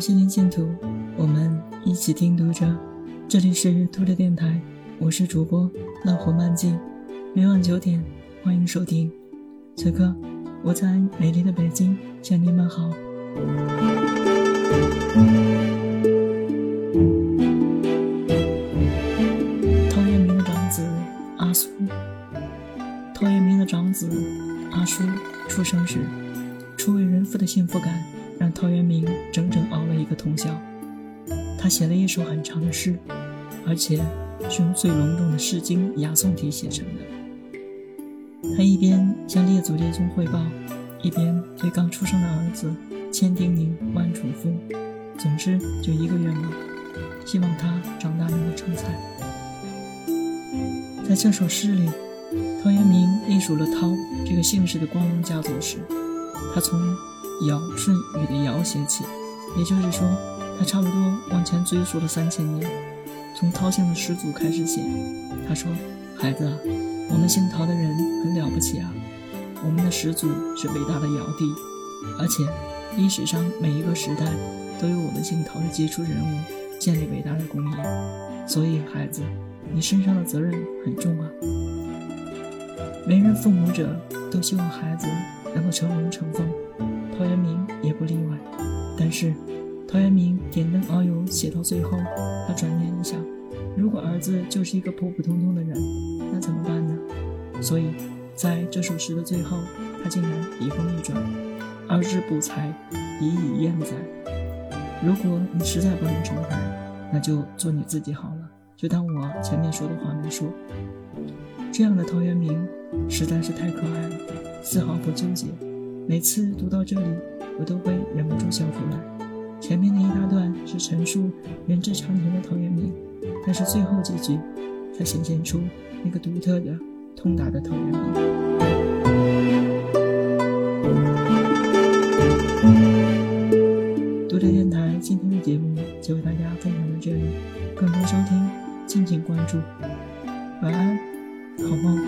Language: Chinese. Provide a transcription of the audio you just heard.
心灵净土，我们一起听读者。这里是读者电台，我是主播浪火漫记，每晚九点欢迎收听。此刻我在美丽的北京向你们好。陶渊明的长子阿苏，陶渊明的长子阿苏出生时，初为人父的幸福感陶渊明整整熬了一个通宵。他写了一首很长的诗。而且是用最隆重的《诗经》雅颂体写成的。他一边向列祖列宗汇报，一边对刚出生的儿子千叮咛万嘱咐。总之，就一个愿望，希望他长大能够成才。在这首诗里，陶渊明隶属了陶这个姓氏的光荣家族时，他从尧舜禹的尧写起，也就是说，他差不多往前追溯了三千年。从陶姓的始祖开始写，他说：“孩子啊，我们姓陶的人很了不起啊，我们的始祖是伟大的尧帝，而且历史上每一个时代都有我们姓陶的杰出人物建立伟大的功业。所以，孩子，你身上的责任很重啊。为人父母者都希望孩子能够成龙成凤，陶渊明也不例外。但是。”陶渊明点灯熬油写到最后，他转念一想，如果儿子就是一个普普通通的人，那怎么办呢？所以，在这首诗的最后，他竟然笔锋一转：“儿之不才，已以焉哉？”如果你实在不能成才，那就做你自己好了，就当我前面说的话没说。这样的陶渊明实在是太可爱了，丝毫不纠结。每次读到这里，我都会忍不住笑出来。前面的一大段是陈述人之常情的陶渊明，但是最后几句才显现出那个独特的、通达的陶渊明。读者电台今天的节目就为大家分享到这里，更多收听敬请关注。晚安，好梦。